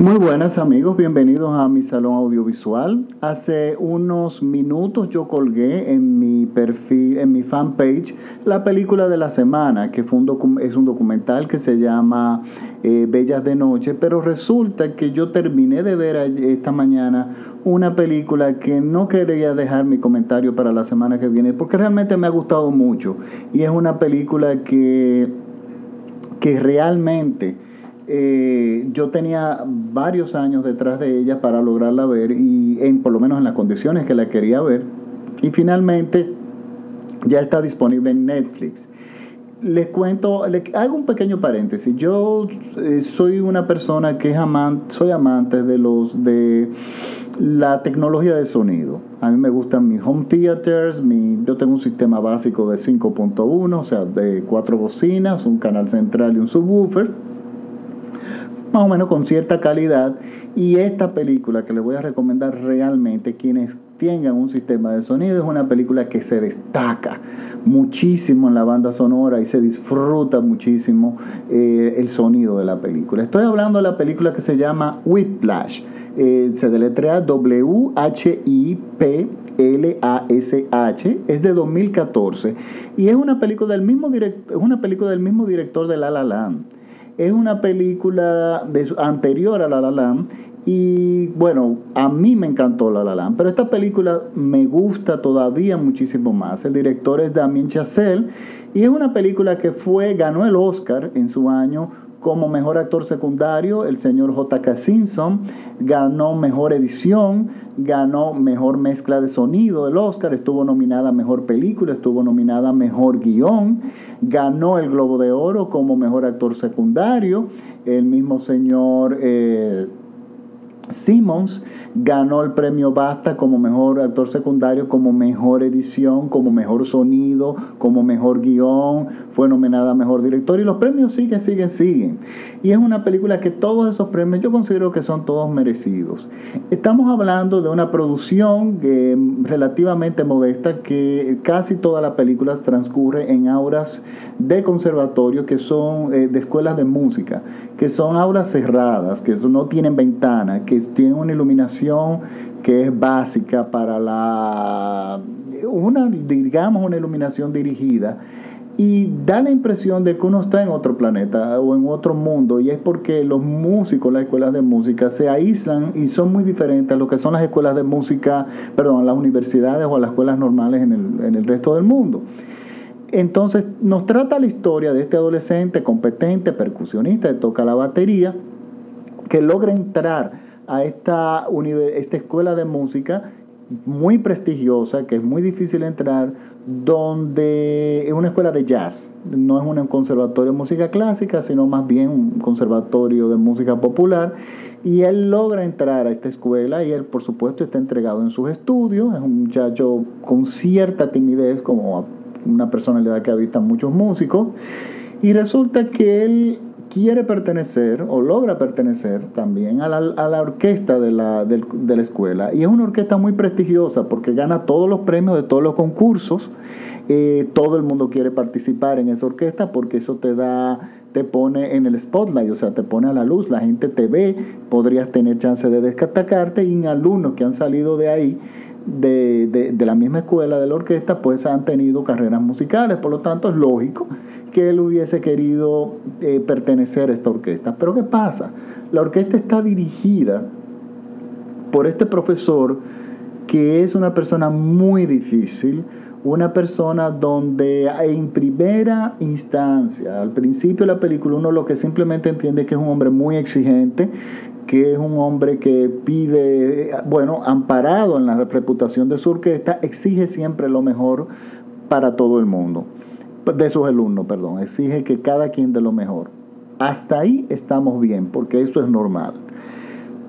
Muy buenas amigos, bienvenidos a mi salón audiovisual. Hace unos minutos yo colgué en mi perfil, en mi fanpage, la película de la semana, que fue un es un documental que se llama eh, Bellas de Noche, pero resulta que yo terminé de ver esta mañana una película que no quería dejar mi comentario para la semana que viene, porque realmente me ha gustado mucho. Y es una película que, que realmente eh, yo tenía varios años detrás de ella para lograrla ver y en, por lo menos en las condiciones que la quería ver. Y finalmente ya está disponible en Netflix. Les cuento, les hago un pequeño paréntesis. Yo eh, soy una persona que es amante, soy amante de los de la tecnología de sonido. A mí me gustan mis home theaters, mi, yo tengo un sistema básico de 5.1, o sea, de cuatro bocinas, un canal central y un subwoofer más o menos con cierta calidad. Y esta película que les voy a recomendar realmente, quienes tengan un sistema de sonido, es una película que se destaca muchísimo en la banda sonora y se disfruta muchísimo eh, el sonido de la película. Estoy hablando de la película que se llama Whiplash. Eh, se deletrea W-H-I-P. L-A-S-H, es de 2014 y es una película del mismo, es una película del mismo director de La La Land. Es una película anterior a La La Land y bueno, a mí me encantó La La Land, pero esta película me gusta todavía muchísimo más. El director es Damien Chazelle y es una película que fue ganó el Oscar en su año como mejor actor secundario, el señor J.K. Simpson ganó mejor edición, ganó mejor mezcla de sonido el Oscar, estuvo nominada a mejor película, estuvo nominada a mejor guion, ganó el Globo de Oro como mejor actor secundario, el mismo señor. Eh, Simmons ganó el premio BAFTA como mejor actor secundario, como mejor edición, como mejor sonido, como mejor guion, fue nominada a mejor director y los premios siguen, siguen, siguen. Y es una película que todos esos premios yo considero que son todos merecidos. Estamos hablando de una producción eh, relativamente modesta que casi todas las películas transcurre en aulas de conservatorio que son eh, de escuelas de música, que son aulas cerradas, que no tienen ventana, que tienen una iluminación que es básica para la una digamos una iluminación dirigida y da la impresión de que uno está en otro planeta o en otro mundo y es porque los músicos, las escuelas de música se aíslan y son muy diferentes a lo que son las escuelas de música, perdón, las universidades o las escuelas normales en el, en el resto del mundo. Entonces nos trata la historia de este adolescente competente, percusionista, que toca la batería, que logra entrar a esta, esta escuela de música muy prestigiosa, que es muy difícil entrar, donde es una escuela de jazz, no es un conservatorio de música clásica, sino más bien un conservatorio de música popular. Y él logra entrar a esta escuela y él, por supuesto, está entregado en sus estudios, es un muchacho con cierta timidez, como una personalidad que habita muchos músicos, y resulta que él quiere pertenecer o logra pertenecer también a la, orquesta de la, de la, escuela. Y es una orquesta muy prestigiosa porque gana todos los premios de todos los concursos. Eh, todo el mundo quiere participar en esa orquesta porque eso te da te pone en el spotlight, o sea, te pone a la luz, la gente te ve, podrías tener chance de destacarte y alumnos que han salido de ahí de, de, la misma escuela de la orquesta, pues han tenido carreras musicales. Por lo tanto, es lógico que él hubiese querido eh, pertenecer a esta orquesta. Pero ¿qué pasa? La orquesta está dirigida por este profesor que es una persona muy difícil, una persona donde en primera instancia, al principio de la película, uno lo que simplemente entiende que es un hombre muy exigente, que es un hombre que pide, bueno, amparado en la reputación de su orquesta, exige siempre lo mejor para todo el mundo, de sus alumnos, perdón, exige que cada quien dé lo mejor. Hasta ahí estamos bien, porque eso es normal.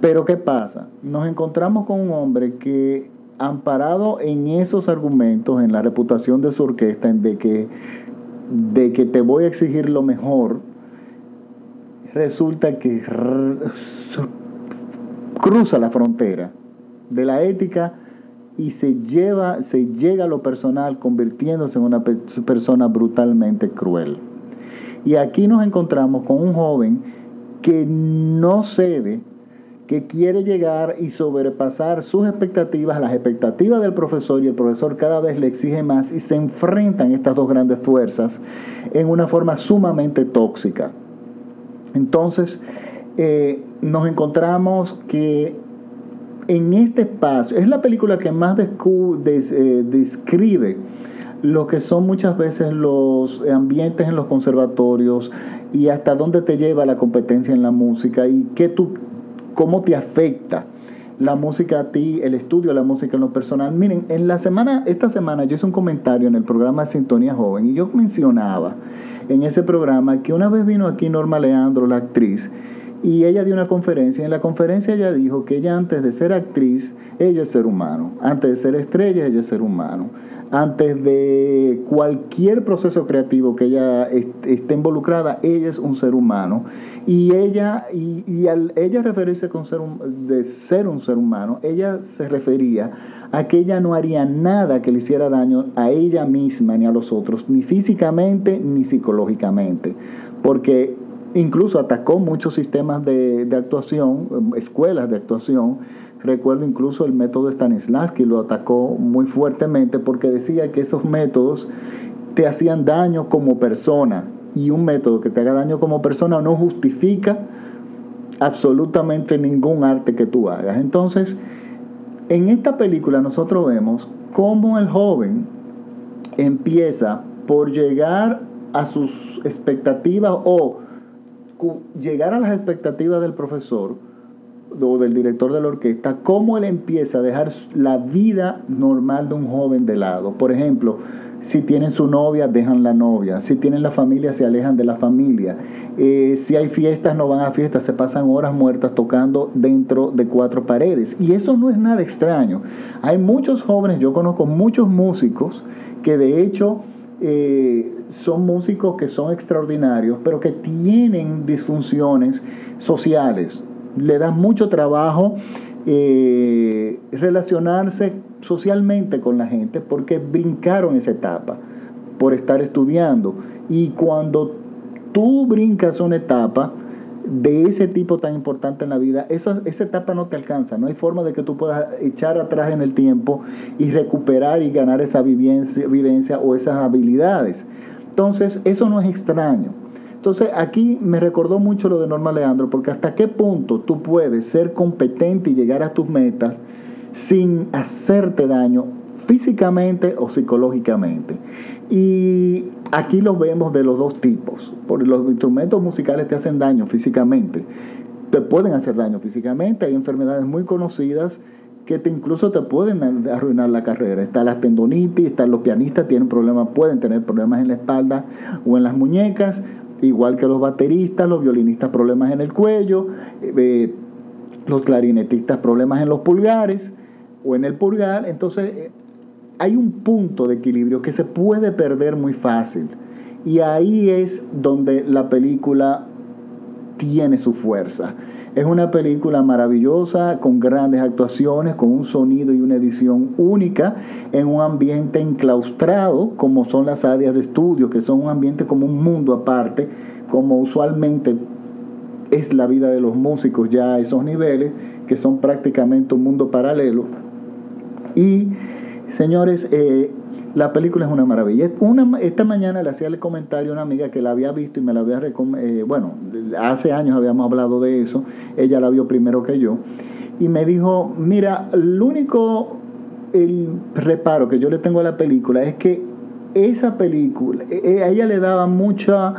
Pero ¿qué pasa? Nos encontramos con un hombre que, amparado en esos argumentos, en la reputación de su orquesta, en de que, de que te voy a exigir lo mejor, resulta que cruza la frontera de la ética y se lleva, se llega a lo personal convirtiéndose en una persona brutalmente cruel. Y aquí nos encontramos con un joven que no cede que quiere llegar y sobrepasar sus expectativas, las expectativas del profesor y el profesor cada vez le exige más y se enfrentan estas dos grandes fuerzas en una forma sumamente tóxica. Entonces, eh, nos encontramos que en este espacio, es la película que más eh, describe lo que son muchas veces los ambientes en los conservatorios y hasta dónde te lleva la competencia en la música y qué tú cómo te afecta la música a ti, el estudio de la música en lo personal. Miren, en la semana, esta semana yo hice un comentario en el programa Sintonía Joven y yo mencionaba en ese programa que una vez vino aquí Norma Leandro, la actriz, y ella dio una conferencia. En la conferencia ella dijo que ella antes de ser actriz, ella es ser humano. Antes de ser estrella, ella es ser humano antes de cualquier proceso creativo que ella esté involucrada, ella es un ser humano. Y ella, y, al ella referirse con ser de ser un ser humano, ella se refería a que ella no haría nada que le hiciera daño a ella misma ni a los otros, ni físicamente ni psicológicamente. Porque incluso atacó muchos sistemas de, actuación, escuelas de actuación, Recuerdo incluso el método Stanislavski lo atacó muy fuertemente porque decía que esos métodos te hacían daño como persona y un método que te haga daño como persona no justifica absolutamente ningún arte que tú hagas. Entonces, en esta película nosotros vemos cómo el joven empieza por llegar a sus expectativas o llegar a las expectativas del profesor o del director de la orquesta, cómo él empieza a dejar la vida normal de un joven de lado. Por ejemplo, si tienen su novia, dejan la novia. Si tienen la familia, se alejan de la familia. Eh, si hay fiestas, no van a fiestas, se pasan horas muertas tocando dentro de cuatro paredes. Y eso no es nada extraño. Hay muchos jóvenes, yo conozco muchos músicos que de hecho eh, son músicos que son extraordinarios, pero que tienen disfunciones sociales le da mucho trabajo eh, relacionarse socialmente con la gente porque brincaron esa etapa por estar estudiando. Y cuando tú brincas una etapa de ese tipo tan importante en la vida, esa, etapa no te alcanza. No hay forma de que tú puedas echar atrás en el tiempo y recuperar y ganar esa vivencia, vivencia o esas habilidades. Entonces, eso no es extraño. Entonces aquí me recordó mucho lo de Norma Leandro, porque hasta qué punto tú puedes ser competente y llegar a tus metas sin hacerte daño físicamente o psicológicamente. Y aquí lo vemos de los dos tipos, porque los instrumentos musicales te hacen daño físicamente, te pueden hacer daño físicamente, hay enfermedades muy conocidas que te incluso te pueden arruinar la carrera. Está la tendonitis, están los pianistas tienen problemas, pueden tener problemas en la espalda o en las muñecas, igual que los bateristas, los violinistas problemas en el cuello, eh, los clarinetistas problemas en los pulgares o en el pulgar. Entonces eh, hay un punto de equilibrio que se puede perder muy fácil. Y ahí es donde la película tiene su fuerza. Es una película maravillosa, con grandes actuaciones, con un sonido y una edición única, en un ambiente enclaustrado, como son las áreas de estudio, que son un ambiente como un mundo aparte, como usualmente es la vida de los músicos ya a esos niveles, que son prácticamente un mundo paralelo. Y, señores, eh, la película es una maravilla. Esta mañana le hacía el comentario a una amiga que la había visto y me la había recomendado. Eh, bueno, hace años habíamos hablado de eso. Ella la vio primero que yo. Y me dijo, mira, el único el reparo que yo le tengo a la película es que esa película, e, e, a ella le daba mucha,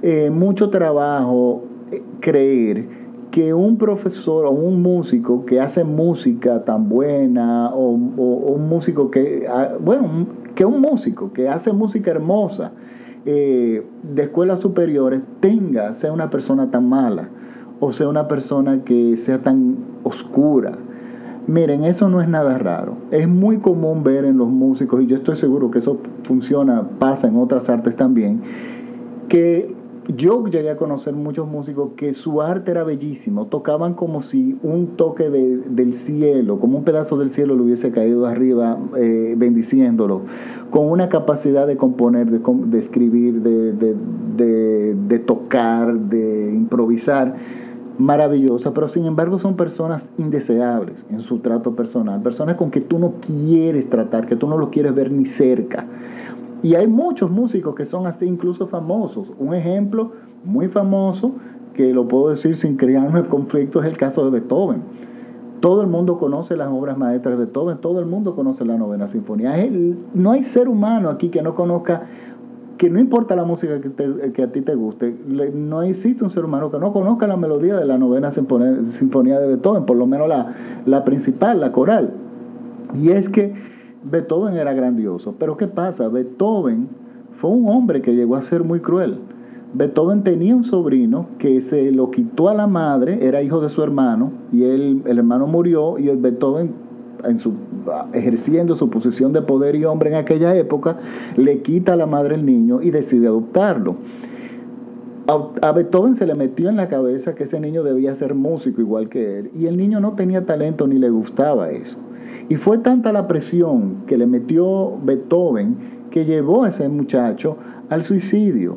eh, mucho trabajo eh, creer que un profesor o un músico que hace música tan buena o, un músico que, ah, bueno, que un músico que hace música hermosa eh, de escuelas superiores tenga, sea una persona tan mala o sea una persona que sea tan oscura. Miren, eso no es nada raro. Es muy común ver en los músicos, y yo estoy seguro que eso funciona, pasa en otras artes también, que yo llegué a conocer muchos músicos que su arte era bellísimo, tocaban como si un toque del cielo, como un pedazo del cielo le hubiese caído arriba eh, bendiciéndolo, con una capacidad de componer, de, escribir, de, de, tocar, de improvisar, maravillosas, pero sin embargo son personas indeseables en su trato personal, personas con que tú no quieres tratar, que tú no lo quieres ver ni cerca. Y hay muchos músicos que son así, incluso famosos. Un ejemplo muy famoso, que lo puedo decir sin crearme el conflicto, es el caso de Beethoven. Todo el mundo conoce las obras maestras de Beethoven, todo el mundo conoce la novena sinfonía. no hay ser humano aquí que no conozca, que no importa la música que, a ti te guste, no existe un ser humano que no conozca la melodía de la novena sinfonía de Beethoven, por lo menos la, la principal, la coral. Y es que Beethoven era grandioso, pero ¿qué pasa? Beethoven fue un hombre que llegó a ser muy cruel. Beethoven tenía un sobrino que se lo quitó a la madre, era hijo de su hermano, y él, el hermano murió, y Beethoven, en su, ejerciendo su posición de poder y hombre en aquella época, le quita a la madre el niño y decide adoptarlo. A, Beethoven se le metió en la cabeza que ese niño debía ser músico igual que él, y el niño no tenía talento ni le gustaba eso. Y fue tanta la presión que le metió Beethoven que llevó a ese muchacho al suicidio.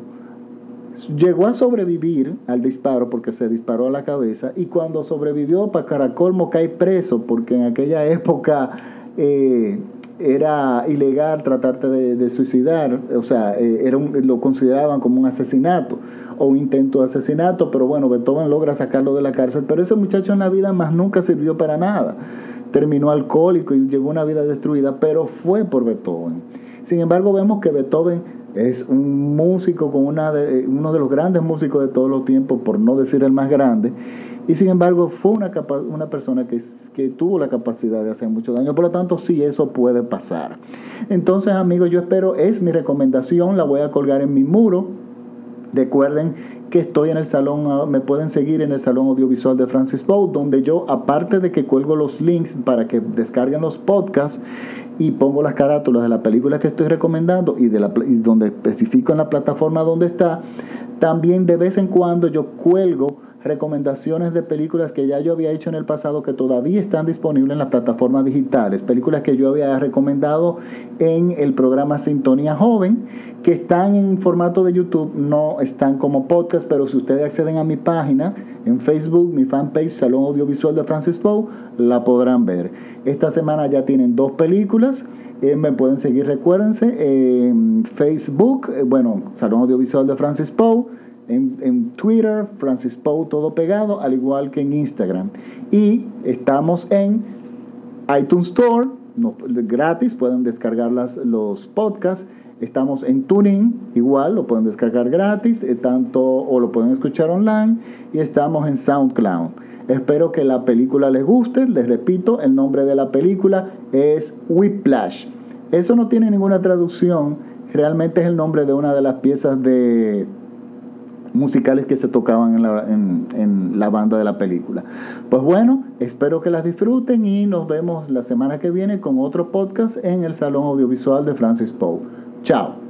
Llegó a sobrevivir al disparo porque se disparó a la cabeza y cuando sobrevivió, para Caracolmo cae preso porque en aquella época eh, era ilegal tratarte de, suicidar, o sea, eh, era lo consideraban como un asesinato o un intento de asesinato, pero bueno, Beethoven logra sacarlo de la cárcel, pero ese muchacho en la vida más nunca sirvió para nada terminó alcohólico y llevó una vida destruida, pero fue por Beethoven. Sin embargo, vemos que Beethoven es un músico con una de, uno de los grandes músicos de todos los tiempos, por no decir el más grande, y sin embargo fue una, una persona que, que tuvo la capacidad de hacer mucho daño. Por lo tanto, sí, eso puede pasar. Entonces, amigos, yo espero, es mi recomendación, la voy a colgar en mi muro. Recuerden que estoy en el salón, ah, me pueden seguir en el salón audiovisual de Francis Poe, donde yo, aparte de que cuelgo los links para que descarguen los podcasts y pongo las carátulas de la película que estoy recomendando y, de la, y donde especifico en la plataforma donde está, también de vez en cuando yo cuelgo recomendaciones de películas que ya yo había hecho en el pasado que todavía están disponibles en las plataformas digitales, películas que yo había recomendado en el programa Sintonía Joven, que están en formato de YouTube, no están como podcast, pero si ustedes acceden a mi página en Facebook, mi fanpage Salón Audiovisual de Francis Poe, la podrán ver. Esta semana ya tienen dos películas. Eh, me pueden seguir, recuérdense, en Facebook, eh, bueno, Salón Audiovisual de Francis Poe en, Twitter, Francis Poe, todo pegado, al igual que en Instagram. Y estamos en iTunes Store, gratis, pueden descargar los podcasts. Estamos en Tuning, igual, lo pueden descargar gratis, eh, tanto o lo pueden escuchar online. Y estamos en SoundCloud. Espero que la película les guste. Les repito, el nombre de la película es Whiplash. Eso no tiene ninguna traducción. Realmente es el nombre de una de las piezas de musicales que se tocaban en la, en, la banda de la película. Pues bueno, espero que las disfruten y nos vemos la semana que viene con otro podcast en el Salón Audiovisual de Francis Poe. Chao.